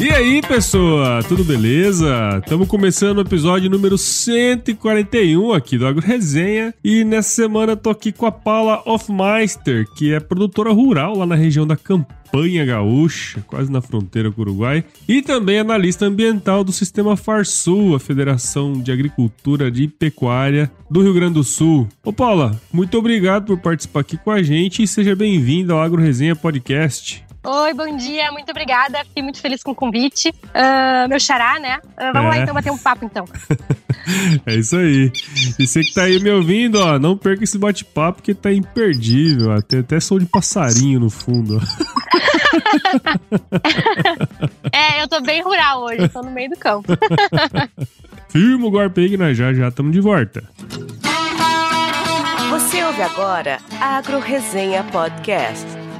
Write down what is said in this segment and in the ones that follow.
E aí, pessoa, tudo beleza? Estamos começando o episódio número 141 aqui do Agro Resenha. E nessa semana eu tô aqui com a Paula Hofmeister, que é produtora rural lá na região da Campanha Gaúcha, quase na fronteira com o Uruguai, e também analista ambiental do Sistema Farsul, a Federação de Agricultura de Pecuária do Rio Grande do Sul. Ô Paula, muito obrigado por participar aqui com a gente e seja bem-vinda ao Agro Resenha Podcast. Oi, bom dia, muito obrigada. Fiquei muito feliz com o convite. Uh, meu xará, né? Uh, vamos é. lá então bater um papo então. é isso aí. E você que tá aí me ouvindo, ó, não perca esse bate-papo que tá imperdível. Ó. Tem até som de passarinho no fundo. é, eu tô bem rural hoje, tô no meio do campo. Firma o golpe aí que nós já já estamos de volta. Você ouve agora Agro Resenha Podcast.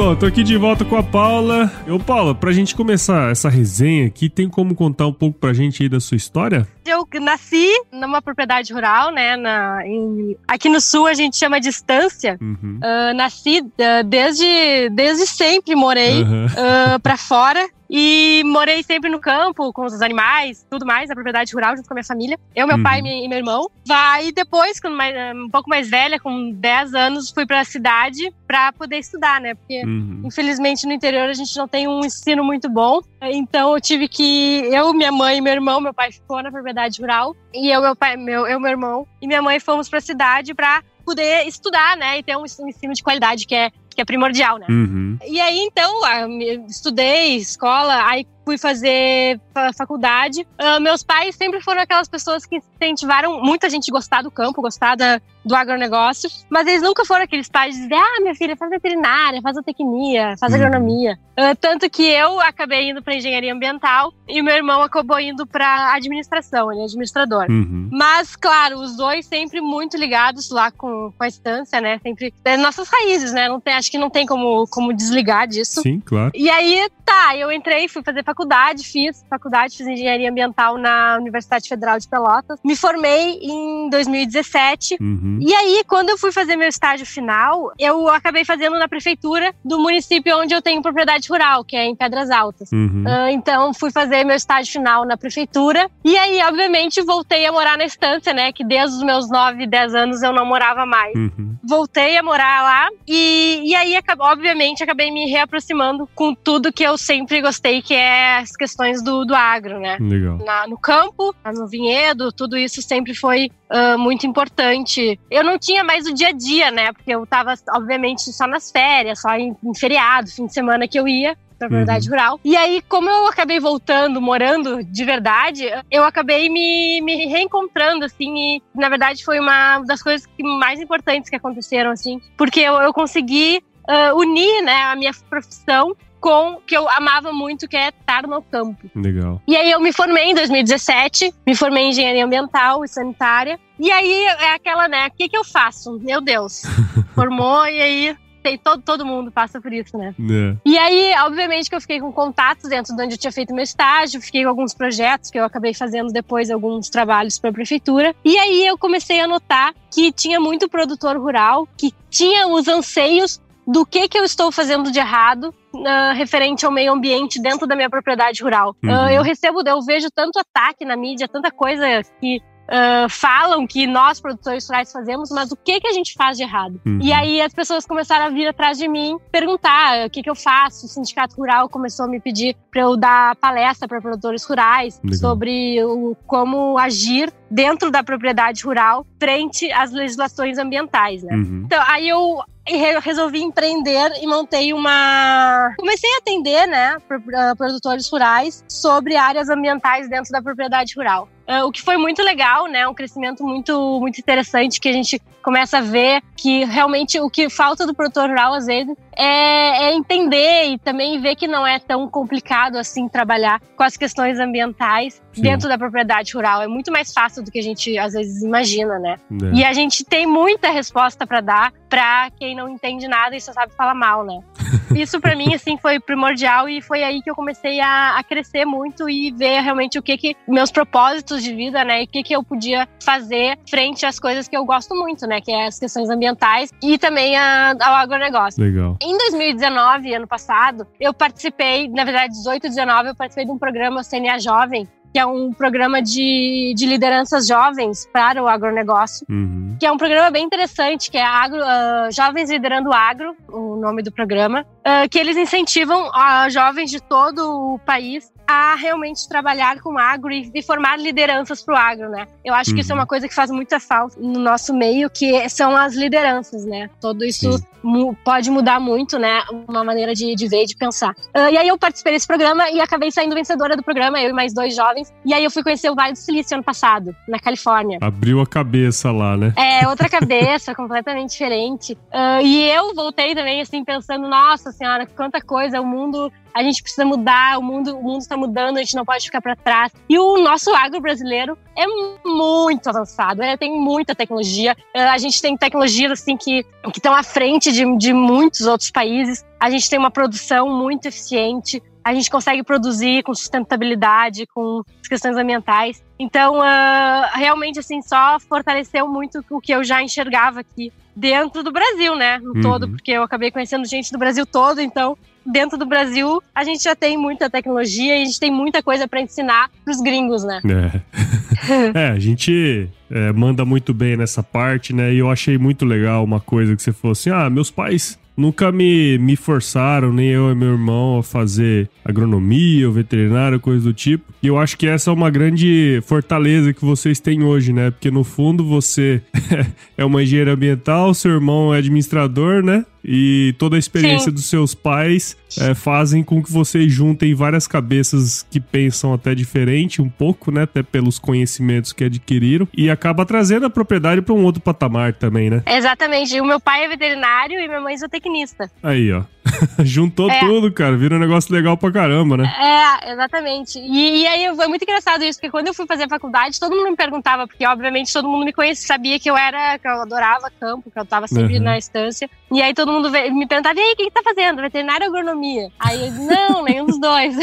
Bom, tô aqui de volta com a Paula. Eu, Paula, pra gente começar essa resenha aqui, tem como contar um pouco pra gente aí da sua história? Eu nasci numa propriedade rural, né? Na, em, aqui no sul a gente chama de estância. Uhum. Uh, nasci uh, desde, desde sempre, morei uhum. uh, pra fora. E morei sempre no campo, com os animais, tudo mais, a propriedade rural, junto com a minha família. Eu, meu uhum. pai e meu irmão. Vai depois, quando mais, um pouco mais velha, com 10 anos, fui para a cidade para poder estudar, né? Porque, uhum. infelizmente, no interior a gente não tem um ensino muito bom. Então, eu tive que. Eu, minha mãe e meu irmão, meu pai ficou na propriedade rural. E eu, meu pai, meu, eu, meu irmão e minha mãe fomos para a cidade para poder estudar, né? E ter um ensino de qualidade que é que é primordial, né? Uhum. E aí, então, estudei escola, aí fui fazer faculdade. Uh, meus pais sempre foram aquelas pessoas que incentivaram muita gente gostar do campo, gostar da, do agronegócio, mas eles nunca foram aqueles pais de dizer, ah, minha filha, faz veterinária, faz zootecnia, faz uhum. agronomia. Uh, tanto que eu acabei indo para engenharia ambiental e meu irmão acabou indo para administração, ele é administrador. Uhum. Mas, claro, os dois sempre muito ligados lá com, com a estância, né? Sempre é, nossas raízes, né? Não tem, acho que não tem como, como desligar disso. Sim, claro. E aí, tá, eu entrei, fui fazer faculdade, fiz faculdade, fiz engenharia ambiental na Universidade Federal de Pelotas. Me formei em 2017. Uhum. E aí, quando eu fui fazer meu estágio final, eu acabei fazendo na prefeitura do município onde eu tenho propriedade rural, que é em Pedras Altas. Uhum. Uh, então, fui fazer meu estágio final na prefeitura. E aí, obviamente, voltei a morar na estância, né? Que desde os meus 9, 10 anos eu não morava mais. Uhum. Voltei a morar lá. E, e aí, obviamente, acabei me reaproximando com tudo que eu sempre gostei, que é as questões do, do agro, né? Legal. Na, no campo, no vinhedo, tudo isso sempre foi uh, muito importante. Eu não tinha mais o dia a dia, né? Porque eu tava, obviamente, só nas férias, só em, em feriado, fim de semana que eu ia pra propriedade uhum. rural. E aí, como eu acabei voltando, morando de verdade, eu acabei me, me reencontrando, assim, e na verdade foi uma das coisas mais importantes que aconteceram, assim, porque eu, eu consegui uh, unir, né, a minha profissão com que eu amava muito, que é estar no campo. Legal. E aí eu me formei em 2017, me formei em engenharia ambiental e sanitária. E aí é aquela, né, o que que eu faço? Meu Deus. Formou e aí tem, todo, todo mundo passa por isso, né? É. E aí, obviamente, que eu fiquei com contatos dentro de onde eu tinha feito meu estágio, fiquei com alguns projetos que eu acabei fazendo depois, alguns trabalhos para a prefeitura. E aí eu comecei a notar que tinha muito produtor rural que tinha os anseios do que, que eu estou fazendo de errado uh, referente ao meio ambiente dentro da minha propriedade rural. Uhum. Uh, eu recebo, eu vejo tanto ataque na mídia, tanta coisa que Uh, falam que nós, produtores rurais, fazemos, mas o que, que a gente faz de errado? Uhum. E aí as pessoas começaram a vir atrás de mim, perguntar o que, que eu faço. O Sindicato Rural começou a me pedir para eu dar palestra para produtores rurais Legal. sobre o, como agir dentro da propriedade rural frente às legislações ambientais, né? Uhum. Então, aí eu resolvi empreender e montei uma. Comecei a atender, né, produtores rurais sobre áreas ambientais dentro da propriedade rural. Uh, o que foi muito legal, né? Um crescimento muito, muito interessante que a gente começa a ver que realmente o que falta do produtor rural, às vezes, é, é, entender e também ver que não é tão complicado assim trabalhar com as questões ambientais Sim. dentro da propriedade rural. É muito mais fácil do que a gente às vezes imagina, né? É. E a gente tem muita resposta para dar para quem não entende nada e só sabe falar mal, né? Isso para mim assim foi primordial e foi aí que eu comecei a, a, crescer muito e ver realmente o que que meus propósitos de vida, né? E o que que eu podia fazer frente às coisas que eu gosto muito, né? Que é as questões ambientais e também a, ao agronegócio. Legal. Em 2019, ano passado, eu participei, na verdade, 18 e 19, eu participei de um programa CNA Jovem, que é um programa de, de lideranças jovens para o agronegócio, uhum. que é um programa bem interessante, que é agro, uh, Jovens Liderando Agro, o nome do programa, uh, que eles incentivam uh, jovens de todo o país a realmente trabalhar com agro e, e formar lideranças para o agro, né? Eu acho uhum. que isso é uma uhum. coisa que faz muita falta no nosso meio, que são as lideranças, né? Todo isso mu pode mudar muito, né? Uma maneira de, de ver e de pensar. Uh, e aí eu participei desse programa e acabei saindo vencedora do programa, eu e mais dois jovens. E aí eu fui conhecer o Vale do Silício ano passado, na Califórnia. Abriu a cabeça lá, né? É, outra cabeça, completamente diferente. Uh, e eu voltei também, assim, pensando, nossa senhora, quanta coisa, o mundo a gente precisa mudar, o mundo o mundo está mudando, a gente não pode ficar para trás. E o nosso agro brasileiro é muito avançado, é, tem muita tecnologia. É, a gente tem tecnologias assim que estão à frente de, de muitos outros países. A gente tem uma produção muito eficiente. A gente consegue produzir com sustentabilidade, com as questões ambientais. Então, uh, realmente, assim, só fortaleceu muito o que eu já enxergava aqui dentro do Brasil, né? No uhum. todo, porque eu acabei conhecendo gente do Brasil todo, então dentro do Brasil, a gente já tem muita tecnologia e a gente tem muita coisa para ensinar pros gringos, né? É, é a gente é, manda muito bem nessa parte, né? E eu achei muito legal uma coisa que você falou assim: ah, meus pais nunca me, me forçaram, nem eu e meu irmão, a fazer agronomia ou veterinário, coisa do tipo. E eu acho que essa é uma grande fortaleza que vocês têm hoje, né? Porque no fundo você é uma engenheira ambiental, seu irmão é administrador, né? E toda a experiência Sim. dos seus pais é, fazem com que vocês juntem várias cabeças que pensam até diferente, um pouco, né? Até pelos conhecimentos que adquiriram. E acaba trazendo a propriedade para um outro patamar também, né? Exatamente. O meu pai é veterinário e minha mãe é zootecnista. Aí, ó. Juntou é. tudo, cara. Vira um negócio legal pra caramba, né? É, exatamente. E, e, aí foi muito engraçado isso, porque quando eu fui fazer a faculdade, todo mundo me perguntava, porque obviamente todo mundo me conhecia, sabia que eu era, que eu adorava campo, que eu tava sempre uhum. na estância. E aí todo mundo me perguntava, e aí, o que, que tá fazendo? Veterinária ou agronomia? Aí eu disse, não, nenhum dos dois.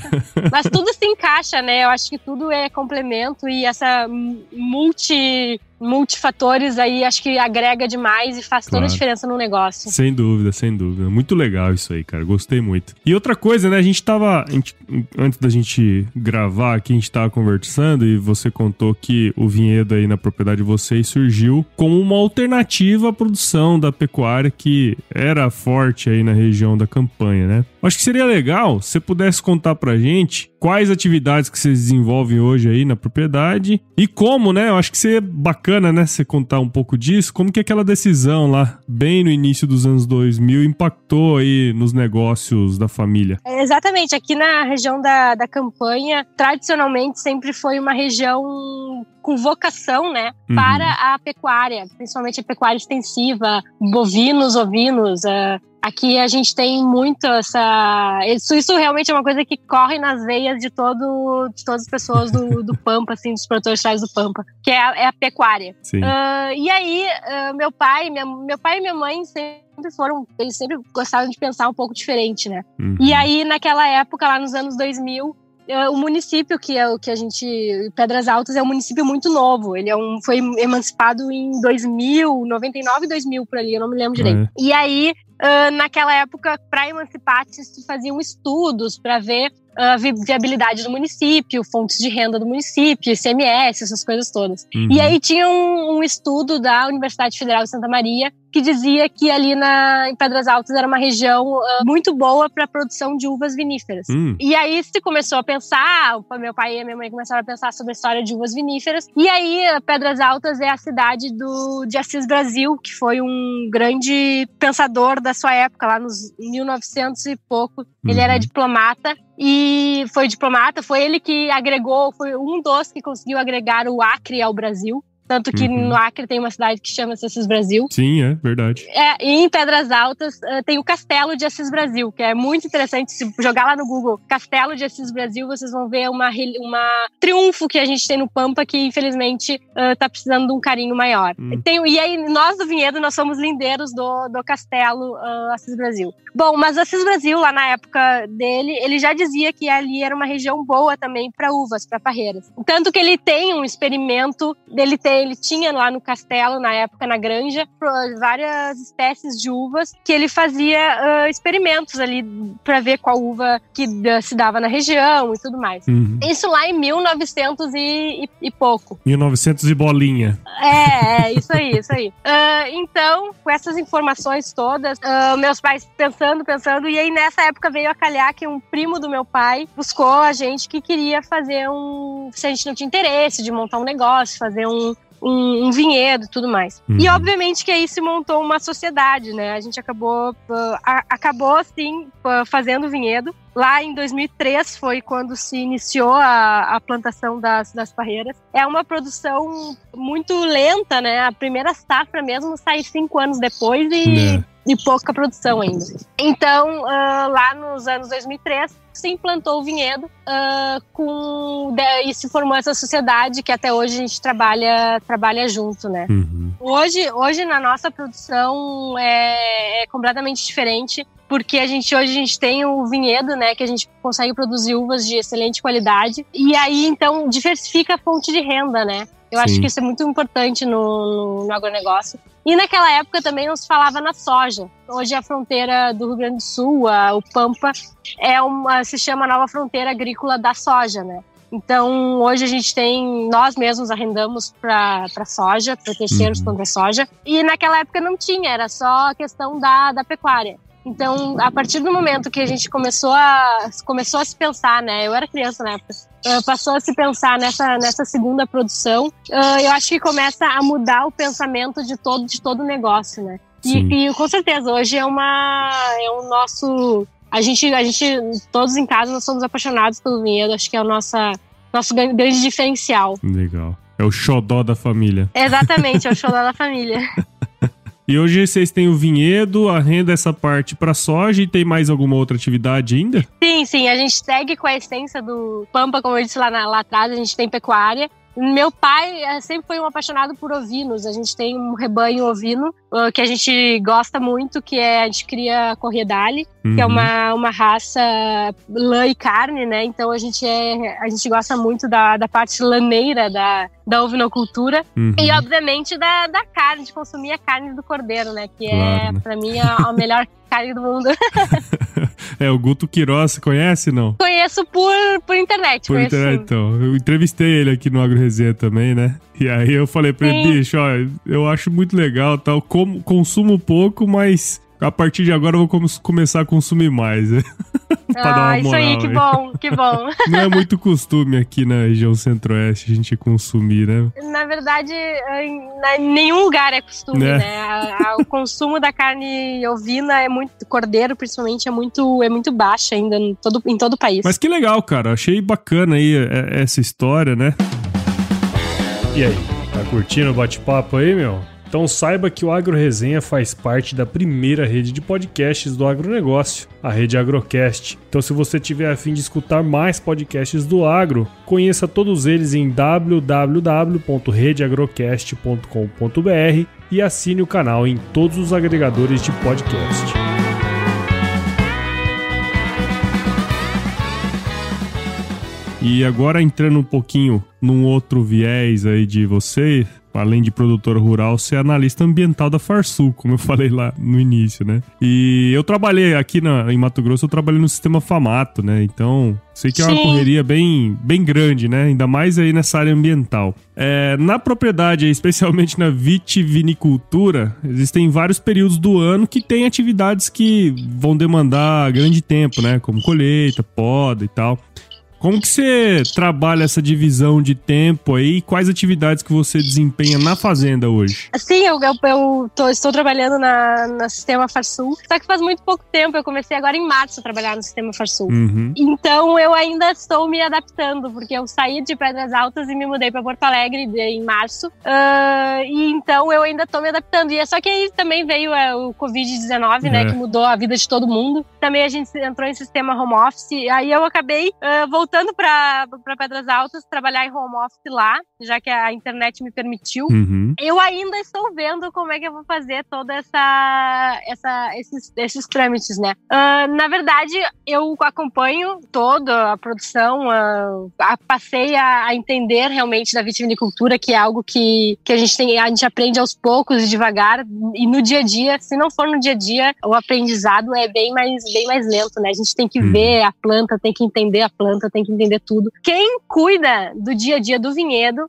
Mas tudo se encaixa, né? Eu acho que tudo é complemento e essa multi multifatores aí acho que agrega demais e faz claro. toda a diferença no negócio. Sem dúvida, sem dúvida. Muito legal isso aí, cara. Gostei muito. E outra coisa, né? A gente tava. A gente, antes da gente gravar aqui, a gente tava conversando e você contou que o vinhedo aí na propriedade de vocês surgiu como uma alternativa à produção da pecuária que era forte aí na região da campanha, né? Acho que seria legal se você pudesse contar pra gente quais atividades que vocês desenvolvem hoje aí na propriedade e como, né? Eu acho que seria bacana, né, você contar um pouco disso, como que aquela decisão lá, bem no início dos anos 2000, impactou aí nos negócios da família. É, exatamente, aqui na região da, da campanha, tradicionalmente sempre foi uma região com vocação, né, uhum. para a pecuária, principalmente a pecuária extensiva, bovinos, ovinos, uh, Aqui a gente tem muito essa. Isso, isso realmente é uma coisa que corre nas veias de, todo, de todas as pessoas do, do Pampa, assim, dos produtores rurais do Pampa, que é a, é a pecuária. Uh, e aí, uh, meu pai, minha, meu pai e minha mãe sempre foram, eles sempre gostavam de pensar um pouco diferente, né? Uhum. E aí, naquela época, lá nos anos 2000, é, o município que é o que a gente Pedras Altas é um município muito novo ele é um foi emancipado em 2000 99 2000 por ali eu não me lembro direito é. e aí uh, naquela época para emancipar se faziam estudos para ver a viabilidade do município, fontes de renda do município, ICMS, essas coisas todas. Uhum. E aí tinha um, um, estudo da Universidade Federal de Santa Maria que dizia que ali na, em Pedras Altas era uma região uh, muito boa para a produção de uvas viníferas. Uhum. E aí se começou a pensar, meu pai e minha mãe começaram a pensar sobre a história de uvas viníferas. E aí Pedras Altas é a cidade do, de Assis Brasil, que foi um grande pensador da sua época, lá nos 1900 e pouco. Ele era uhum. diplomata e foi diplomata, foi ele que agregou, foi um dos que conseguiu agregar o Acre ao Brasil. Tanto que uhum. no Acre tem uma cidade que chama-se Assis Brasil. Sim, é verdade. É, e em Pedras Altas uh, tem o Castelo de Assis Brasil, que é muito interessante. Se jogar lá no Google Castelo de Assis Brasil, vocês vão ver uma, uma triunfo que a gente tem no Pampa, que infelizmente uh, tá precisando de um carinho maior. Uhum. Tem, e aí, nós do Vinhedo, nós somos lindeiros do, do Castelo uh, Assis Brasil. Bom, mas Assis Brasil, lá na época dele, ele já dizia que ali era uma região boa também para uvas, para parreiras. Tanto que ele tem um experimento dele ele tinha lá no castelo, na época, na granja, várias espécies de uvas que ele fazia uh, experimentos ali para ver qual uva que se dava na região e tudo mais. Uhum. Isso lá em 1900 e, e, e, pouco. 1900 e bolinha. É, é isso aí, isso aí. Uh, então, com essas informações todas, uh, meus pais pensando, pensando, e aí nessa época veio a calhar que um primo do meu pai buscou a gente que queria fazer um. Se a gente não tinha interesse de montar um negócio, fazer um, um, um vinhedo e tudo mais. Uhum. E obviamente que aí se montou uma sociedade, né? A gente acabou, uh, a, acabou assim, uh, fazendo vinhedo. Lá em 2003 foi quando se iniciou a, a plantação das, das parreiras. É uma produção muito lenta, né? A primeira safra mesmo sai cinco anos depois e, é. e pouca produção ainda. Então, uh, lá nos anos 2003, se implantou o vinhedo uh, com e se formou essa sociedade que até hoje a gente trabalha trabalha junto, né? Uhum. Hoje, hoje na nossa produção é, é, completamente diferente porque a gente hoje a gente tem o vinhedo, né, que a gente consegue produzir uvas de excelente qualidade e aí então diversifica a fonte de renda, né? Eu Sim. acho que isso é muito importante no, no, no agronegócio. E naquela época também não se falava na soja. Hoje a fronteira do Rio Grande do Sul, a, o Pampa, é uma, se chama Nova Fronteira Agrícola da Soja, né? Então, hoje a gente tem, nós mesmos arrendamos para soja, para terceiros uhum. contra soja. E naquela época não tinha, era só a questão da, da pecuária. Então, a partir do momento que a gente começou a, começou a se pensar, né? Eu era criança na época. Uh, passou a se pensar nessa, nessa segunda produção, eu acho que começa a mudar o pensamento de todo de todo o negócio, né? E, e, com certeza hoje é uma é o nosso a gente a gente todos em casa nós somos apaixonados pelo vinhedo, acho que é o nossa nosso grande diferencial. Legal. É o xodó da família. Exatamente, é o xodó da família. E hoje vocês têm o vinhedo, a renda essa parte para soja e tem mais alguma outra atividade ainda? Sim, sim, a gente segue com a essência do Pampa, como eu disse lá, na, lá atrás, a gente tem pecuária. Meu pai eh, sempre foi um apaixonado por ovinos. A gente tem um rebanho ovino uh, que a gente gosta muito, que é a gente cria corriedale, uhum. que é uhum. uma, uma raça lã e carne, né? Então a gente é a gente gosta muito da, da parte laneira da, da ovinocultura uhum. e obviamente da, da carne, de consumir a carne do cordeiro, né? Que é, claro, é né? para mim a, a melhor carne do mundo. É, o Guto Queiroz, conhece, não? Conheço por, por internet. Por internet, então. Eu entrevistei ele aqui no Agro Resenha também, né? E aí eu falei pra ele, bicho, ó, eu acho muito legal tal, como, consumo pouco, mas a partir de agora eu vou começar a consumir mais. Né? ah, isso aí, que aí. bom, que bom. Não é muito costume aqui na região centro-oeste a gente consumir, né? Na verdade, em nenhum lugar é costume, né? né? O consumo da carne ovina é muito, cordeiro principalmente, é muito, é muito baixo ainda em todo, em todo o país. Mas que legal, cara. Achei bacana aí é, essa história, né? E aí, tá curtindo o bate-papo aí, meu? Então saiba que o Agro Resenha faz parte da primeira rede de podcasts do agronegócio, a rede Agrocast. Então se você tiver a fim de escutar mais podcasts do agro, conheça todos eles em www.redeagrocast.com.br e assine o canal em todos os agregadores de podcast. E agora entrando um pouquinho num outro viés aí de você, além de produtor rural, ser analista ambiental da Farsul, como eu falei lá no início, né? E eu trabalhei aqui na, em Mato Grosso, eu trabalhei no sistema Famato, né? Então, sei que é uma Sim. correria bem, bem grande, né? Ainda mais aí nessa área ambiental. É, na propriedade, especialmente na vitivinicultura, existem vários períodos do ano que tem atividades que vão demandar grande tempo, né? Como colheita, poda e tal. Como que você trabalha essa divisão de tempo aí? Quais atividades que você desempenha na fazenda hoje? Sim, eu, eu, eu tô, estou trabalhando na, no sistema Farsul, só que faz muito pouco tempo. Eu comecei agora em março a trabalhar no sistema Farsul. Uhum. Então eu ainda estou me adaptando, porque eu saí de Pedras Altas e me mudei para Porto Alegre em março. Uh, e então eu ainda estou me adaptando. E é só que aí também veio é, o Covid-19, né, é. né? Que mudou a vida de todo mundo. Também a gente entrou em sistema home office. Aí eu acabei uh, voltando para Pedras Altas, trabalhar em home office lá, já que a internet me permitiu. Uhum. Eu ainda estou vendo como é que eu vou fazer toda essa, essa esses, esses trâmites, né? Uh, na verdade, eu acompanho toda a produção, uh, passei a, a, entender realmente da vitivinicultura, que é algo que, que a gente tem, a gente aprende aos poucos e devagar, e no dia a dia, se não for no dia a dia, o aprendizado é bem mais, bem mais lento, né? A gente tem que uhum. ver a planta, tem que entender a planta, tem que entender tudo. Quem cuida do dia a dia do vinhedo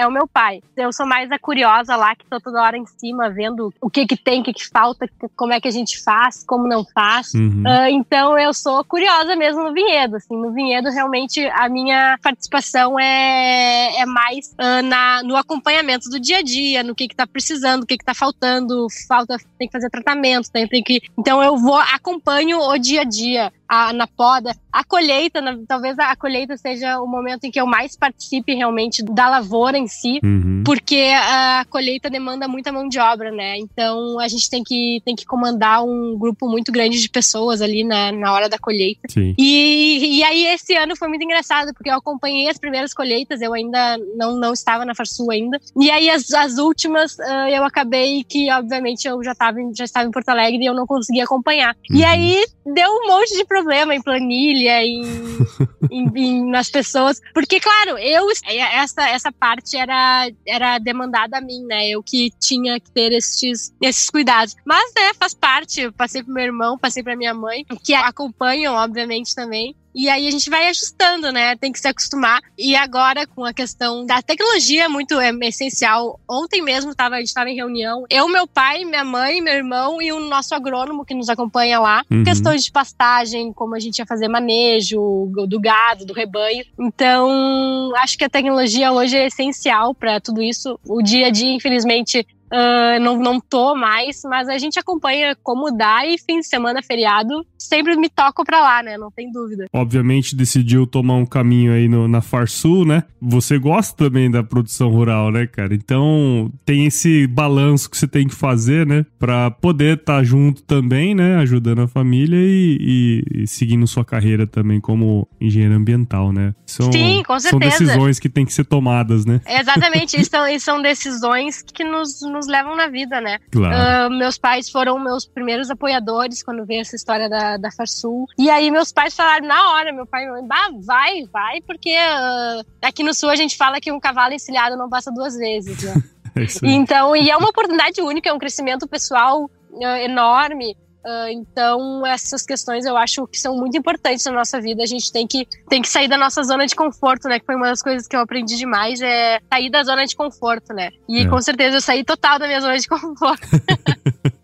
é o meu pai. Eu sou mais a curiosa lá, que tô toda hora em cima, vendo o que que tem, o que que falta, como é que a gente faz, como não faz. Uhum. Uh, então eu sou curiosa mesmo no vinhedo, assim. No vinhedo, realmente, a minha participação é, é mais uh, na, no acompanhamento do dia a dia, no que que tá precisando, o que que tá faltando, falta, tem que fazer tratamento, tem, tem que... Então eu vou, acompanho o dia a dia a, na poda. A colheita, na, talvez a, colheita seja o momento em que eu mais participe realmente da lavoura em si, uhum. porque a colheita demanda muita mão de obra, né? Então a gente tem que, tem que comandar um grupo muito grande de pessoas ali na, na hora da colheita. E, e aí esse ano foi muito engraçado, porque eu acompanhei as primeiras colheitas, eu ainda não, não estava na Farsul ainda. E aí as, as últimas uh, eu acabei que, obviamente, eu já, tava, já estava em Porto Alegre e eu não conseguia acompanhar. Uhum. E aí deu um monte de problema problema em planilha, em, em, em, nas pessoas. Porque, claro, eu essa, essa parte era, era demandada a mim, né? Eu que tinha que ter esses, esses cuidados. Mas, né, faz parte. Eu passei pro meu irmão, passei pra minha mãe, que acompanham, obviamente, também. E aí a gente vai ajustando, né? Tem que se acostumar. E agora, com a questão da tecnologia, é muito é, essencial. Ontem mesmo tava, a gente estava em reunião. Eu, meu pai, minha mãe, meu irmão e o nosso agrônomo que nos acompanha lá. Uhum. Questões de pastagem, como a gente ia fazer manejo do gado, do rebanho. Então, acho que a tecnologia hoje é essencial para tudo isso. O dia a dia, infelizmente, Uh, não, não tô mais, mas a gente acompanha como dá e fim de semana, feriado, sempre me toco pra lá, né? Não tem dúvida. Obviamente decidiu tomar um caminho aí no, na Farsul, né? Você gosta também da produção rural, né, cara? Então tem esse balanço que você tem que fazer, né? Pra poder estar tá junto também, né? Ajudando a família e, e, e, seguindo sua carreira também como engenheiro ambiental, né? São, Sim, com certeza. São decisões que têm que ser tomadas, né? Exatamente, e são, são decisões que nos, nos nos levam na vida, né? Claro. Uh, meus pais foram meus primeiros apoiadores quando veio essa história da, da Farsul. E aí meus pais falaram na hora, meu pai, bah, vai, vai, porque uh, aqui no sul a gente fala que um cavalo encilhado não passa duas vezes, né? é então, e é uma oportunidade única, é um crescimento pessoal uh, enorme. Uh, então, essas questões eu acho que são muito importantes na nossa vida. A gente tem que, tem que sair da nossa zona de conforto, né? Que foi uma das coisas que eu aprendi demais, é sair da zona de conforto, né? E é. com certeza eu saí total da minha zona de conforto.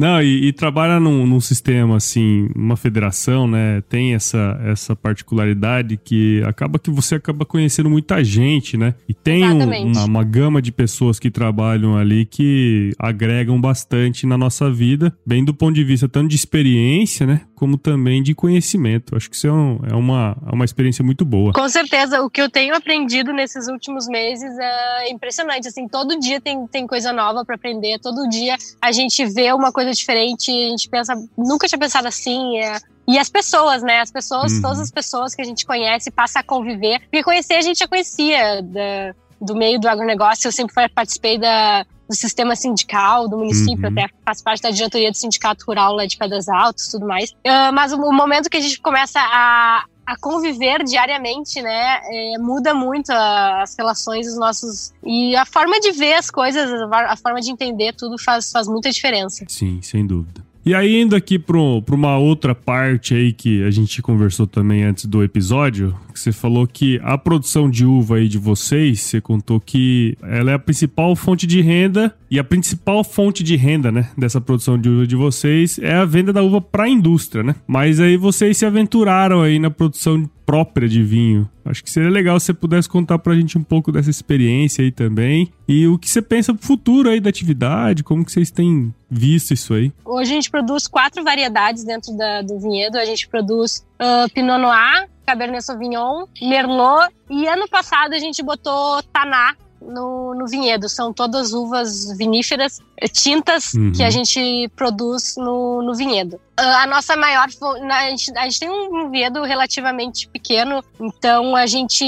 Não, e, e trabalha num, num, sistema assim, uma federação, né? Tem essa, essa particularidade que acaba que você acaba conhecendo muita gente, né? E tem um, uma, uma, gama de pessoas que trabalham ali que agregam bastante na nossa vida, bem do ponto de vista tanto de experiência, né? Como também de conhecimento. Acho que isso é, um, é, uma, é uma experiência muito boa. Com certeza, o que eu tenho aprendido nesses últimos meses é impressionante. Assim, todo dia tem, tem coisa nova para aprender, todo dia a gente vê uma coisa coisa diferente, a gente pensa, nunca tinha pensado assim. É... E as pessoas, né? As pessoas, uhum. todas as pessoas que a gente conhece, passa a conviver. Porque conhecer a gente já conhecia da, do meio do agronegócio, eu sempre participei da, do sistema sindical do município, uhum. até faço parte da diretoria do sindicato rural lá de Pedras Altas tudo mais. Uh, mas o, o, momento que a gente começa a, a conviver diariamente, né, é, muda muito as relações dos nossos e a forma de ver as coisas, a forma de entender tudo faz, faz muita diferença. Sim, sem dúvida. E aí, indo aqui para uma outra parte aí que a gente conversou também antes do episódio, você falou que a produção de uva aí de vocês, você contou que ela é a principal fonte de renda e a principal fonte de renda, né, dessa produção de uva de vocês é a venda da uva para a indústria, né? Mas aí vocês se aventuraram aí na produção própria de vinho. Acho que seria legal se você pudesse contar pra gente um pouco dessa experiência aí também. E o que você pensa pro futuro aí da atividade, como que vocês têm visto isso aí? Hoje a gente produz quatro variedades dentro da, do vinhedo. A gente produz uh, Pinot Noir, Cabernet Sauvignon, Merlot e ano passado a gente botou Taná no, no vinhedo. São todas uvas viníferas, eh, tintas, uhum. que a gente produz no, no vinhedo. Uh, a nossa maior. A gente, a gente tem um vinhedo relativamente pequeno, então a gente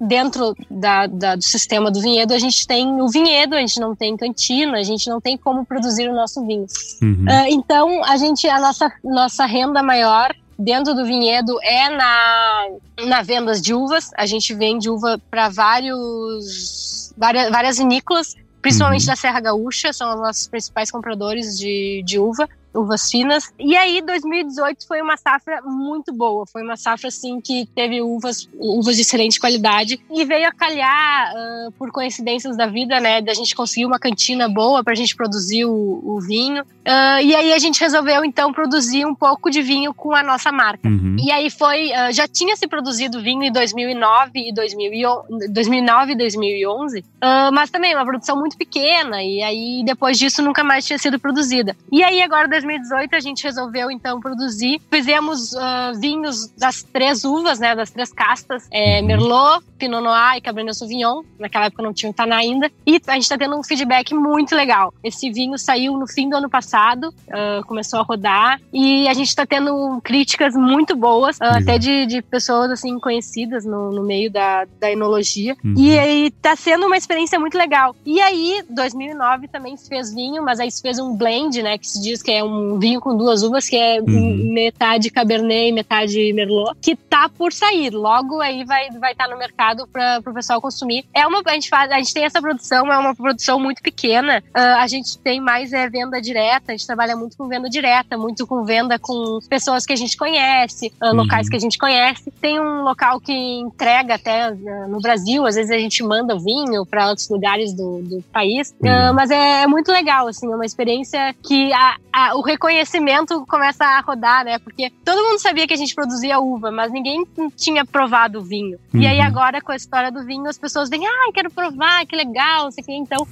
dentro da, da, do sistema do vinhedo, a gente tem o vinhedo, a gente não tem cantina, a gente não tem como produzir o nosso vinho. Uhum. Uh, então, a gente, a nossa, nossa renda maior dentro do vinhedo é na, na vendas de uvas. A gente vende uva para vários várias, várias vinícolas, principalmente uhum. da Serra Gaúcha, são os nossos principais compradores de, de uva uvas finas. E aí, 2018 foi uma safra muito boa. Foi uma safra, assim, que teve uvas, uvas de excelente qualidade. E veio a calhar, uh, por coincidências da vida, né, da gente conseguir uma cantina boa pra gente produzir o, o vinho. Uh, e aí a gente resolveu, então, produzir um pouco de vinho com a nossa marca. Uhum. E aí foi, uh, já tinha se produzido vinho em 2009 e 2011, 2009 e 2011, mas também uma produção muito pequena. E aí, depois disso, nunca mais tinha sido produzida. E aí, agora, 2018 a gente resolveu então produzir. Fizemos uh, vinhos das três uvas, né, das três castas, é, uhum. Merlot, Pinot Noir e Cabernet Sauvignon. Naquela época não tinha o Taná ainda. E a gente está tendo um feedback muito legal. Esse vinho saiu no fim do ano passado, uh, começou a rodar e a gente está tendo críticas muito boas, uh, até de, de, pessoas assim conhecidas no, no meio da, da enologia. Uhum. E aí tá sendo uma experiência muito legal. E aí, 2009 também se fez vinho, mas aí se fez um blend, né, que se diz que é um um vinho com duas uvas, que é uhum. metade Cabernet e metade Merlot, que tá por sair. Logo aí vai estar vai tá no mercado para o pessoal consumir. É uma, a gente faz, a gente tem essa produção, é uma produção muito pequena. Uh, a gente tem mais é, venda direta, a gente trabalha muito com venda direta, muito com venda com pessoas que a gente conhece, uh, locais que a gente conhece. Tem um local que entrega até uh, no Brasil, às vezes a gente manda vinho para outros lugares do, do país. mas é, é, muito legal, assim, é uma experiência que a, a, o reconhecimento começa a rodar, né? Porque todo mundo sabia que a gente produzia uva, mas ninguém tinha provado o vinho. Uhum. E aí uhum. agora, com a história do vinho, as pessoas vêm, ah, quero provar, que legal, não sei o que. Então, uh,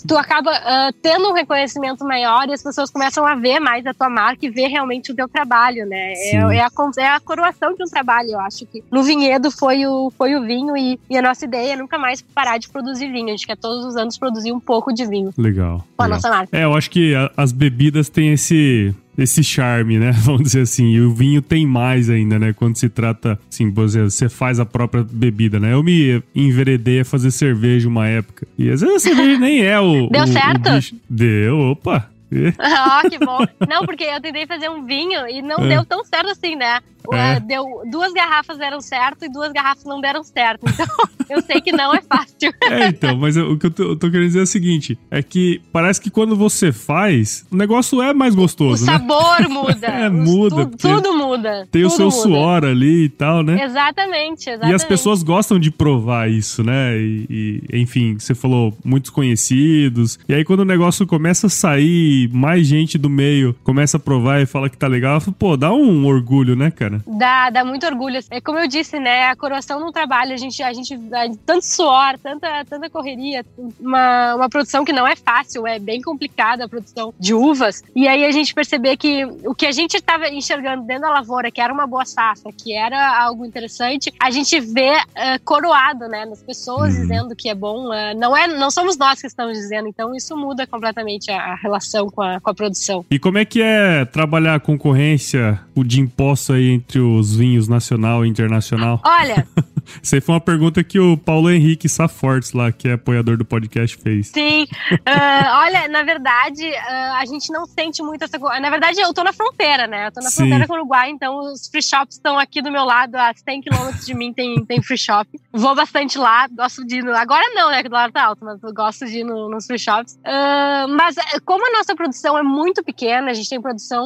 tu acaba uh, tendo um reconhecimento maior e as pessoas começam a ver mais a tua marca e ver realmente o teu trabalho, né? É, é, a, é a coroação de um trabalho, eu acho que no vinhedo foi o, foi o vinho e, e a nossa ideia é nunca mais parar de produzir vinho. A gente quer todos os anos produzir um pouco de vinho. Legal. Com legal. a nossa marca. É, eu acho que a, as bebidas têm esse esse esse charme, né? Vamos dizer assim. E o vinho tem mais ainda, né? Quando se trata, assim, você faz a própria bebida, né? Eu me enveredei a fazer cerveja uma época. E às vezes a cerveja nem é o. Deu o, certo? O Deu, opa. Oh, que bom. Não, porque eu tentei fazer um vinho e não é. deu tão certo assim, né? É. Deu, duas garrafas deram certo e duas garrafas não deram certo. Então, eu sei que não é fácil. É, então, mas o que eu tô, eu tô, querendo dizer é o seguinte: é que parece que quando você faz, o negócio é mais gostoso. O né? sabor muda. é, muda. Tu, tudo muda. Tem tudo o seu muda. suor ali e tal, né? Exatamente, exatamente. E as pessoas gostam de provar isso, né? E, e, enfim, você falou muitos conhecidos. E aí, quando o negócio começa a sair, mais gente do meio começa a provar e fala que tá legal, pô, dá um orgulho, né, cara? Dá, dá muito orgulho. É como eu disse, né? A coroação no trabalho, a gente, a gente tanto suor, tanta, tanta correria, uma, uma produção que não é fácil, é bem complicada a produção de uvas. E aí a gente perceber que o que a gente estava enxergando dentro da lavoura, que era uma boa safra, que era algo interessante, a gente vê uh, coroado, né? Nas pessoas uhum. dizendo que é bom. Uh, não, é, não somos nós que estamos dizendo, então isso muda completamente a, a relação com a, com a produção. E como é que é trabalhar a concorrência, o de imposto aí entre os vinhos nacional e internacional? Olha. Isso aí foi uma pergunta que o Paulo Henrique Safortes, lá, que é apoiador do podcast, fez. Sim. Uh, olha, na verdade, uh, a gente não sente muito essa coisa. Na verdade, eu tô na fronteira, né? Eu tô na Sim. fronteira com o Uruguai, então os free shops estão aqui do meu lado, a 100 quilômetros de mim tem, tem free shop. vou bastante lá, gosto de ir no, agora não, né, que o dólar tá alto, mas eu gosto de ir no, nos free shops. Uh, mas eh, como a nossa produção é muito pequena, a gente tem produção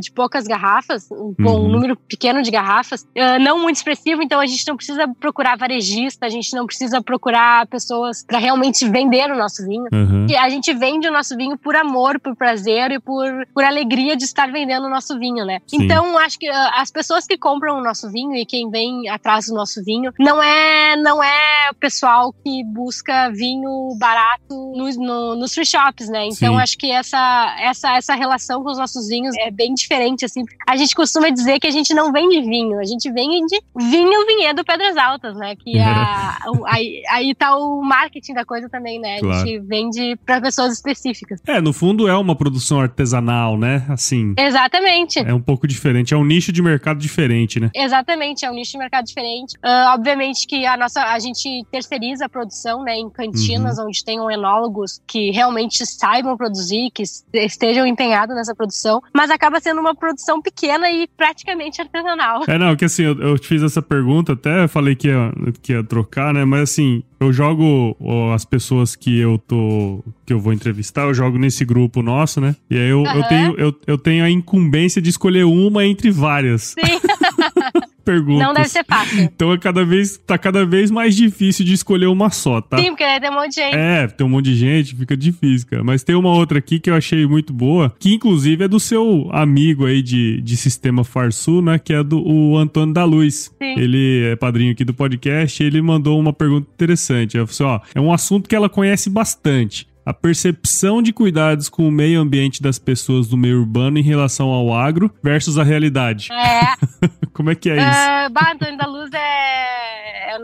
de poucas garrafas, um, uhum. um, número pequeno de garrafas, não muito expressivo, então a gente não precisa procurar varejista, a gente não precisa procurar pessoas para realmente vender o nosso vinho. Uhum. A gente vende o nosso vinho por amor, por prazer e por, por alegria de estar vendendo o nosso vinho, né? Sim. Então, acho que as pessoas que compram o nosso vinho e quem vem atrás do nosso vinho não é não é o pessoal que busca vinho barato no, no, nos free shops, né? Então, Sim. acho que essa, essa, essa relação com os nossos vinhos é bem diferente, assim. A gente costuma dizer que a gente não vende vinho, a gente vende vinho vinhedo Pedras Altas, né? Que a, aí, aí tá o marketing da coisa também, né? Claro. A gente vende para pessoas específicas. É, no fundo é uma produção artesanal, né? Assim. Exatamente. É um pouco diferente, é um nicho de mercado diferente, né? Exatamente, é um nicho de mercado diferente. Uh, obviamente que a nossa, a gente terceiriza a produção, né, em cantinas uhum. onde tenham enólogos que realmente saibam produzir, que estejam empenhados nessa produção, mas acaba sendo uma produção pequena e praticamente artesanal. É, não, que assim, eu, eu fiz essa pergunta, até falei que ia, que ia trocar, né, mas assim, eu jogo as pessoas que eu tô que eu vou entrevistar, eu jogo nesse grupo nosso, né? E aí eu, uhum. eu, tenho, eu, eu tenho a incumbência de escolher uma entre várias. Sim. perguntas. Não deve ser fácil. Então é cada vez, tá cada vez mais difícil de escolher uma só, tá? Sim, porque tem um monte de gente. É, tem um monte de gente, fica difícil, cara. Mas tem uma outra aqui que eu achei muito boa, que inclusive é do seu amigo aí de, de Sistema Farsul, né? Que é do o Antônio da Luz. Sim. Ele é padrinho aqui do podcast e ele mandou uma pergunta interessante. Ele falou assim, ó, é um assunto que ela conhece bastante a percepção de cuidados com o meio ambiente das pessoas do meio urbano em relação ao agro versus a realidade. É. Como é que é isso? Uh, Antônio da Luz é,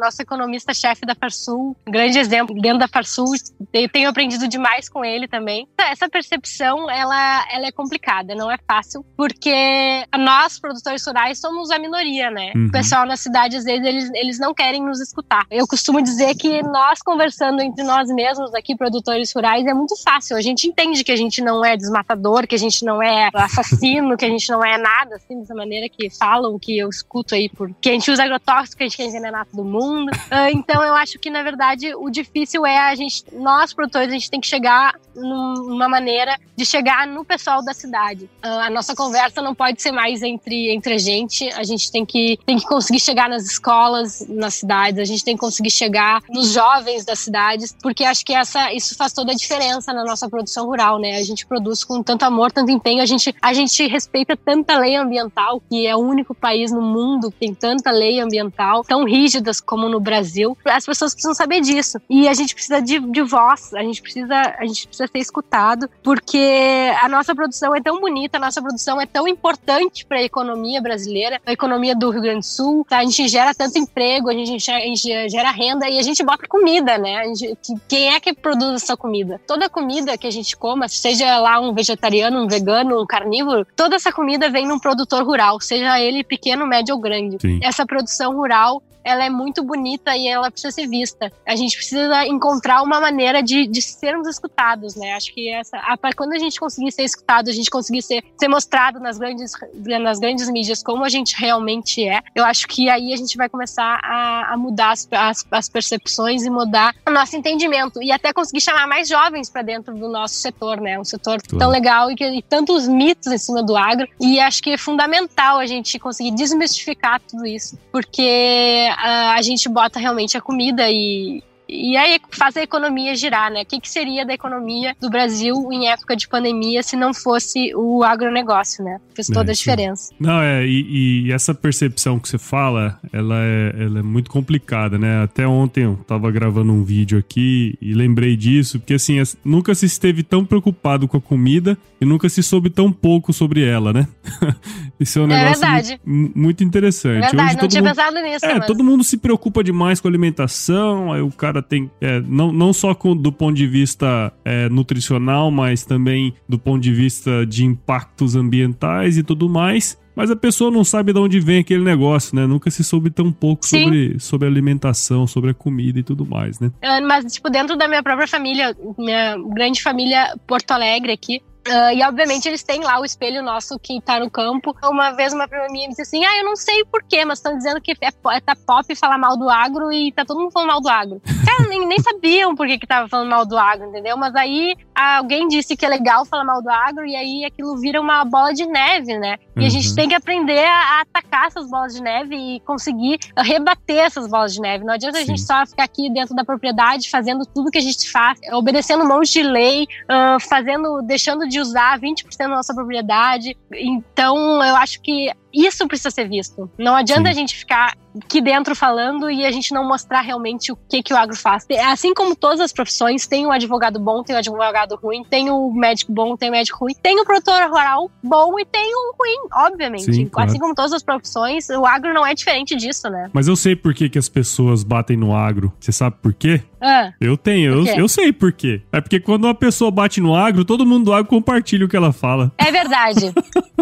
nosso economista-chefe da Farsul, grande exemplo dentro da Farsul. Eu tenho aprendido demais com ele também. Essa percepção, ela, ela é complicada, não é fácil, porque nós, produtores rurais, somos a minoria, né? Uhum. O pessoal na cidade, às vezes, eles, eles não querem nos escutar. Eu costumo dizer que nós, conversando entre nós mesmos aqui, produtores rurais, é muito fácil. A gente entende que a gente não é desmatador, que a gente não é assassino, que a gente não é nada, assim, dessa maneira que falam, que eu escuto aí, porque a gente usa agrotóxico, que a gente quer envenenar todo mundo. Uh, então eu acho que, na verdade, o difícil é a gente, nós produtores, a gente tem que chegar numa maneira de chegar no pessoal da cidade. Uh, a nossa conversa não pode ser mais entre, entre a gente, a gente tem que, tem que conseguir chegar nas escolas, nas cidades, a gente tem que conseguir chegar nos jovens das cidades, porque acho que essa, isso faz toda a diferença na nossa produção rural, né? A gente produz com tanto amor, tanto empenho, a gente, a gente respeita tanta lei ambiental, que é o único país no mundo que tem tanta lei ambiental, tão rígidas como no Brasil. As pessoas precisam saber disso. E a gente precisa de, de voz, a gente precisa, a gente precisa ser escutado, porque a nossa produção é tão bonita, a nossa produção é tão importante para a economia brasileira, a economia do Rio Grande do Sul. Tá? A gente gera tanto emprego, a gente, a gente gera renda e a gente bota comida, né? Gente, quem é que produz essa comida? comida. Toda comida que a gente coma, seja lá um vegetariano, um vegano, um carnívoro, toda essa comida vem num produtor rural, seja ele pequeno, médio ou grande. Sim. Essa produção rural ela é muito bonita e ela precisa ser vista. A gente precisa encontrar uma maneira de, de sermos escutados, né? Acho que essa, a, quando a gente conseguir ser escutado, a gente conseguir ser, ser mostrado nas grandes, nas grandes mídias como a gente realmente é, eu acho que aí a gente vai começar a, a mudar as, as, as, percepções e mudar o nosso entendimento e até conseguir chamar mais jovens para dentro do nosso setor, né? Um setor claro. tão legal e, que, e tantos mitos em cima do agro. E acho que é fundamental a gente conseguir desmistificar tudo isso, porque a, gente bota realmente a comida e, e aí faz a economia girar, né? O que, que seria da economia do Brasil em época de pandemia se não fosse o agronegócio, né? Fez toda é, a diferença. Não, é, e, e, essa percepção que você fala, ela é, ela é muito complicada, né? Até ontem eu tava gravando um vídeo aqui e lembrei disso, porque assim, nunca se esteve tão preocupado com a comida e nunca se soube tão pouco sobre ela, né? Isso é um é negócio verdade. Muito, muito interessante. É verdade, Hoje, não tinha mundo, pensado nisso. É, mas... todo mundo se preocupa demais com alimentação, aí o cara cara tem, é, não, não só com, do ponto de vista é, nutricional, mas também do ponto de vista de impactos ambientais e tudo mais. Mas a pessoa não sabe de onde vem aquele negócio, né? Nunca se soube tão pouco sobre, sobre alimentação, sobre a comida e tudo mais, né? Mas, tipo, dentro da minha própria família, minha grande família Porto Alegre aqui, Uh, e obviamente eles têm lá o espelho nosso que tá no campo. Uma vez uma prima minha disse assim: Ah, eu não sei porquê, mas estão dizendo que é, tá pop falar mal do agro e tá todo mundo falando mal do agro. Cara, nem, nem sabiam por que, que tava falando mal do agro, entendeu? Mas aí alguém disse que é legal falar mal do agro e aí aquilo vira uma bola de neve, né? E uhum. a gente uhum. tem que aprender a, atacar essas bolas de neve e conseguir rebater essas bolas de neve. Não adianta Sim. a gente só ficar aqui dentro da propriedade fazendo tudo que a gente faz, obedecendo um monte de lei, uh, fazendo, deixando de usar 20% da nossa propriedade. Então, eu acho que isso precisa ser visto. Não adianta Sim. a gente ficar aqui dentro falando e a gente não mostrar realmente o que, que o agro faz. Assim como todas as profissões, tem um advogado bom, tem um advogado ruim, tem o um médico bom, tem o médico ruim, tem o um produtor rural bom e tem o ruim, obviamente. Sim, claro. Assim como todas as profissões, o agro não é diferente disso, né? Mas eu sei por que, que as pessoas batem no agro. Você sabe por quê? Ah, eu tenho, eu, eu sei por quê. É porque quando uma pessoa bate no agro, todo mundo do agro compartilha o que ela fala. É verdade.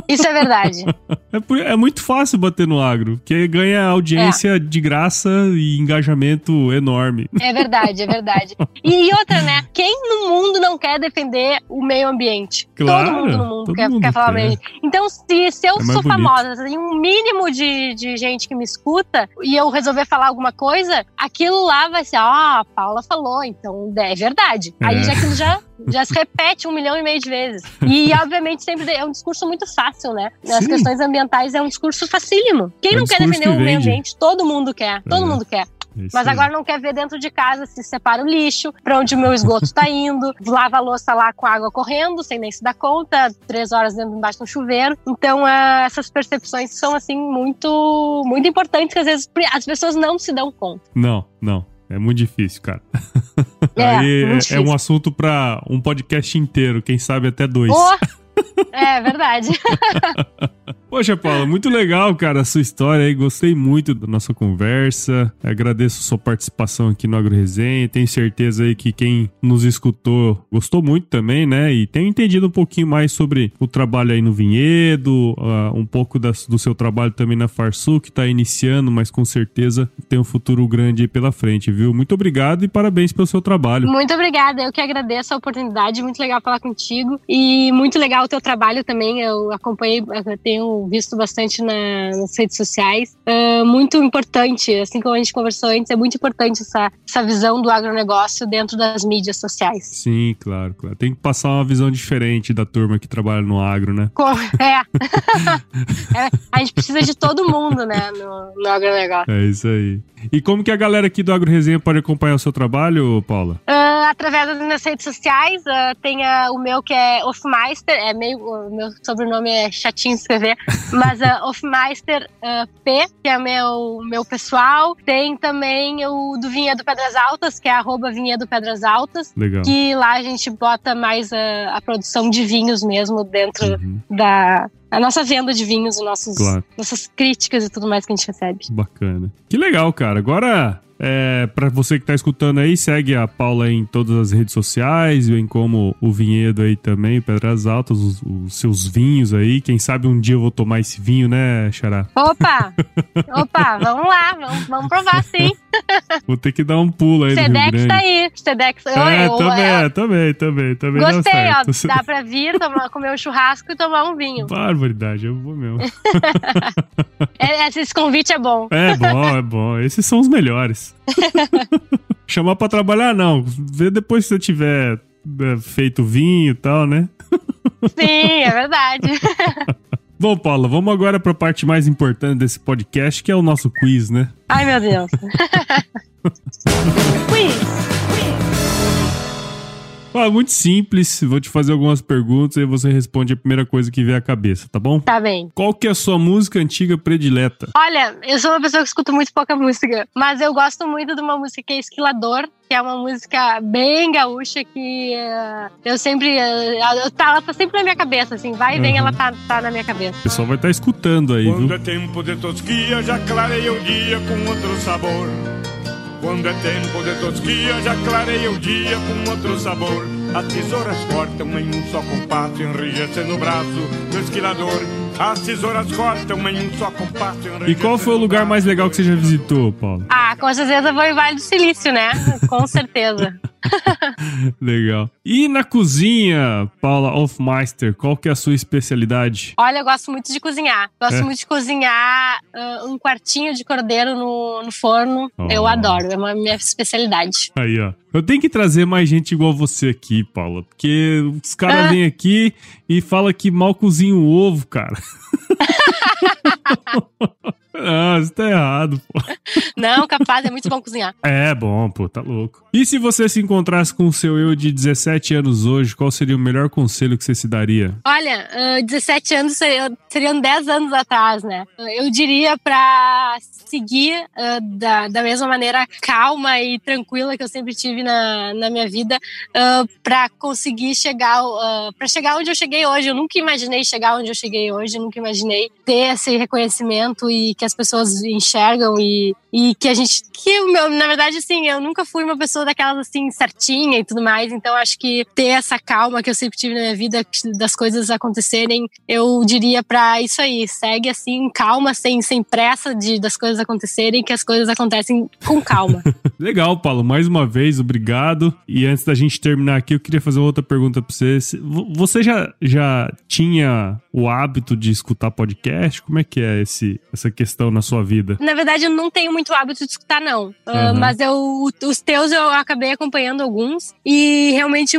Isso é verdade. é, por, é muito fácil bater no agro, porque ganha audiência é. de graça e engajamento enorme. É verdade, é verdade. E outra, né? Quem no mundo não quer defender o meio ambiente? Claro, todo mundo no mundo quer, mundo quer falar quer. meio Então, se, se eu é sou bonito. famosa, tem assim, um mínimo de, de gente que me escuta e eu resolver falar alguma coisa, aquilo lá vai ser, ah, a Paula falou, então é verdade. É. Aí já aquilo já já se repete um milhão e meio de vezes. E, obviamente, sempre é um discurso muito fácil, né? As questões ambientais é um discurso facílimo. Quem é não quer defender que o meio ambiente? Todo mundo quer. Todo é. mundo quer. Isso Mas agora não quer ver dentro de casa se separa o lixo, para onde o meu esgoto está indo, lava a louça lá com a água correndo, sem nem se dar conta, três horas dentro embaixo do chuveiro. Então, uh, essas percepções são, assim, muito, muito importantes, que às vezes as pessoas não se dão conta. Não, não. É muito difícil, cara. É, Aí é, é, um assunto para um podcast inteiro, quem sabe até dois. Oh! É verdade. Poxa, Paula, muito legal, cara, a sua história aí. Gostei muito da nossa conversa. Agradeço a sua participação aqui no Agro Resenha. Tenho certeza aí que quem nos escutou gostou muito também, né? E tem entendido um pouquinho mais sobre o trabalho aí no vinhedo, uh, um pouco das, do seu trabalho também na Farsu, que tá iniciando, mas com certeza tem um futuro grande aí pela frente, viu? Muito obrigado e parabéns pelo seu trabalho. Muito obrigada. Eu que agradeço a oportunidade. Muito legal falar contigo. E muito legal o teu trabalho também. Eu acompanhei, eu tenho visto bastante na, nas redes sociais. Uh, muito importante, assim como a gente conversou antes, é muito importante essa, essa visão do agronegócio dentro das mídias sociais. Sim, claro, claro. Tem que passar uma visão diferente da turma que trabalha no agro, né? é. é. A gente precisa de todo mundo, né, no, no agronegócio. É isso aí. E como que a galera aqui do Agro Resenha pode acompanhar o seu trabalho, Paula? Uh, através das minhas redes sociais, uh, tem uh, o meu que é Hofmeister, é meio, o meu sobrenome é chatinho de escrever, mas uh, Hofmeister P, que é meu, meu pessoal. Tem também o do Vinhedo Pedras Altas, que é arroba Vinhedo Pedras Altas. Legal. Que lá a gente bota mais a, a produção de vinhos mesmo dentro uhum. da, a nossa venda de vinhos, nossos, claro. nossas críticas e tudo mais que a gente recebe. Bacana. Que legal, cara. Agora, é, para você que tá escutando aí, segue a Paula em todas as redes sociais, bem como o Vinhedo aí também, Pedras Altas, os, os, seus vinhos aí. Quem sabe um dia eu vou tomar esse vinho, né, Xará? Opa! Opa, vamos lá, vamos, vamos provar sim. Vou ter que dar um pulo aí Sedex tá aí. Sedex. É, Oi, também, é, também, também, também. Gostei, ó. Dá pra vir, tomar, comer um churrasco e tomar um vinho. Barbaridade, eu vou mesmo. é, esse convite é bom. É bom, é bom. Esses são os melhores. Chamar pra trabalhar, não. Vê depois que você tiver é, feito vinho e tal, né? Sim, é verdade. Bom, Paula, vamos agora para a parte mais importante desse podcast, que é o nosso quiz, né? Ai, meu Deus. quiz. Ah, muito simples, vou te fazer algumas perguntas e você responde a primeira coisa que vier à cabeça, tá bom? Tá bem. Qual que é a sua música antiga predileta? Olha, eu sou uma pessoa que escuta muito pouca música, mas eu gosto muito de uma música que é Esquilador, que é uma música bem gaúcha que uh, eu sempre. Uh, tá, ela tá sempre na minha cabeça, assim, vai e vem, uhum. ela tá, tá na minha cabeça. O pessoal vai estar tá escutando aí. Quando viu? é tempo de tosquia, já clareia o dia com outro sabor. Quando é tempo de tosquia, já clareia o dia com outro sabor. As tesouras cortam em um só compasso, enrijecendo o braço do esquilador. As tesouras cortam em um só compasso, E qual foi o lugar mais legal que você já visitou, Paulo? Ah, com certeza foi o Vale do Silício, né? Com certeza. Legal. E na cozinha, Paula Hofmeister, qual que é a sua especialidade? Olha, eu gosto muito de cozinhar. Gosto é. muito de cozinhar uh, um quartinho de cordeiro no, no forno. Oh. Eu adoro, é uma minha especialidade. Aí, ó. Eu tenho que trazer mais gente igual você aqui, Paula. Porque os caras ah. vêm aqui e falam que mal cozinha o ovo, cara. Ah, isso tá errado, pô. Não, capaz, é muito bom cozinhar. É bom, pô, tá louco. E se você se encontrasse com o seu eu de 17 anos hoje, qual seria o melhor conselho que você se daria? Olha, uh, 17 anos seriam, seriam 10 anos atrás, né? Eu diria pra seguir uh, da, da mesma maneira calma e tranquila que eu sempre tive na, na minha vida, uh, pra conseguir chegar, uh, pra chegar onde eu cheguei hoje. Eu nunca imaginei chegar onde eu cheguei hoje, nunca imaginei ter esse reconhecimento e que as pessoas enxergam e, e que a gente. Que, meu, na verdade, assim, eu nunca fui uma pessoa daquelas assim, certinha e tudo mais. Então, acho que ter essa calma que eu sempre tive na minha vida, das coisas acontecerem, eu diria para isso aí. Segue assim, calma, sem, sem pressa de, das coisas acontecerem, que as coisas acontecem com calma. Legal, Paulo. Mais uma vez, obrigado. E antes da gente terminar aqui, eu queria fazer outra pergunta pra você. Você já, já tinha o hábito de escutar podcast? Como é que é esse, essa questão na sua vida? Na verdade, eu não tenho muito hábito de escutar, não. Uhum. Uh, mas eu, os teus eu acabei acompanhando alguns. E realmente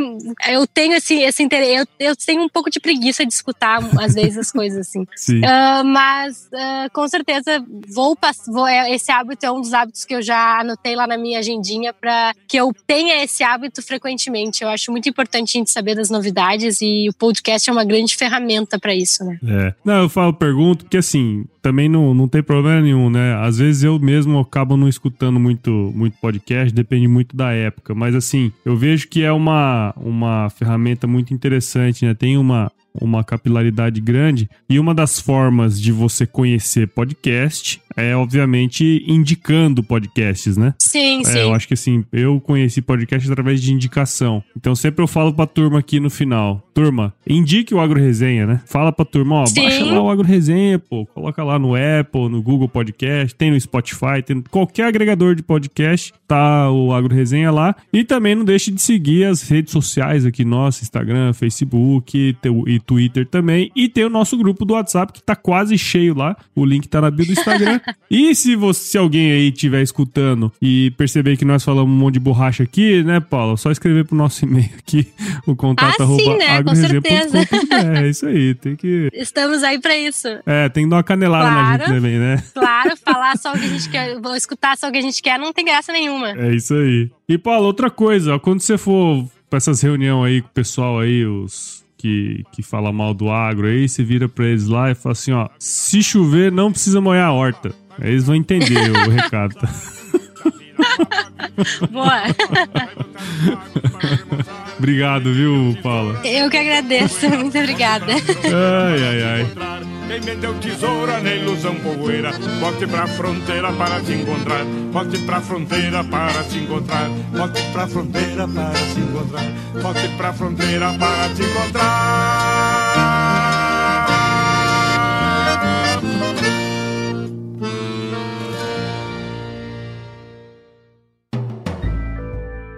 eu tenho esse, esse interesse. Eu, eu tenho um pouco de preguiça de escutar, às vezes, as coisas assim. Sim. Uh, mas uh, com certeza vou passar. É, esse hábito é um dos hábitos que eu já anotei lá na minha agendinha para que eu tenha esse hábito frequentemente. Eu acho muito importante a gente saber das novidades e o podcast é uma grande ferramenta para isso, né? É. Não, eu falo, pergunto, porque assim, também não, não tem problema nenhum, né? Às vezes eu mesmo acabo não escutando muito, muito podcast, depende muito da época. Mas assim, eu vejo que é uma, uma ferramenta muito interessante, né? Tem uma, uma capilaridade grande. E uma das formas de você conhecer podcast é, obviamente, indicando podcasts, né? Sim, é, sim. Eu acho que assim, eu conheci podcast através de indicação. Então sempre eu falo pra turma aqui no final: turma, indique o Agro Resenha, né? Fala pra turma, ó, sim. baixa lá o Agro Resenha, pô, coloca lá no Apple, no Google Podcast, tem no Spotify, tem qualquer agregador de podcast, tá o Agro Resenha lá. E também não deixe de seguir as redes sociais aqui, nosso Instagram, Facebook e Twitter também. E tem o nosso grupo do WhatsApp que tá quase cheio lá. O link tá na bio do Instagram. e se você, se alguém aí estiver escutando e perceber que nós falamos um monte de borracha aqui, né, Paulo? Só escrever pro nosso e-mail aqui, o contato ah, arroba sim, né? Com certeza. É, isso aí, tem que. Estamos aí pra isso. É, tem que dar uma canelada claro, na gente também, né? Claro, falar só o que a gente quer, vou escutar só o que a gente quer, não tem graça nenhuma. É isso aí. E, Paulo, outra coisa, ó, quando você for pra essas reuniões aí com o pessoal aí, os que, que fala mal do agro aí, você vira pra eles lá e fala assim, ó, se chover não precisa molhar a horta. Aí eles vão entender o recado. Boa. Obrigado, viu, Paula? Eu que agradeço. Muito obrigada. Ai, ai, ai. Quem meteu tesoura na ilusão poeira, volte pra fronteira para se encontrar. Volte pra fronteira para se encontrar. Volte pra fronteira para se encontrar. Volte pra fronteira para se encontrar.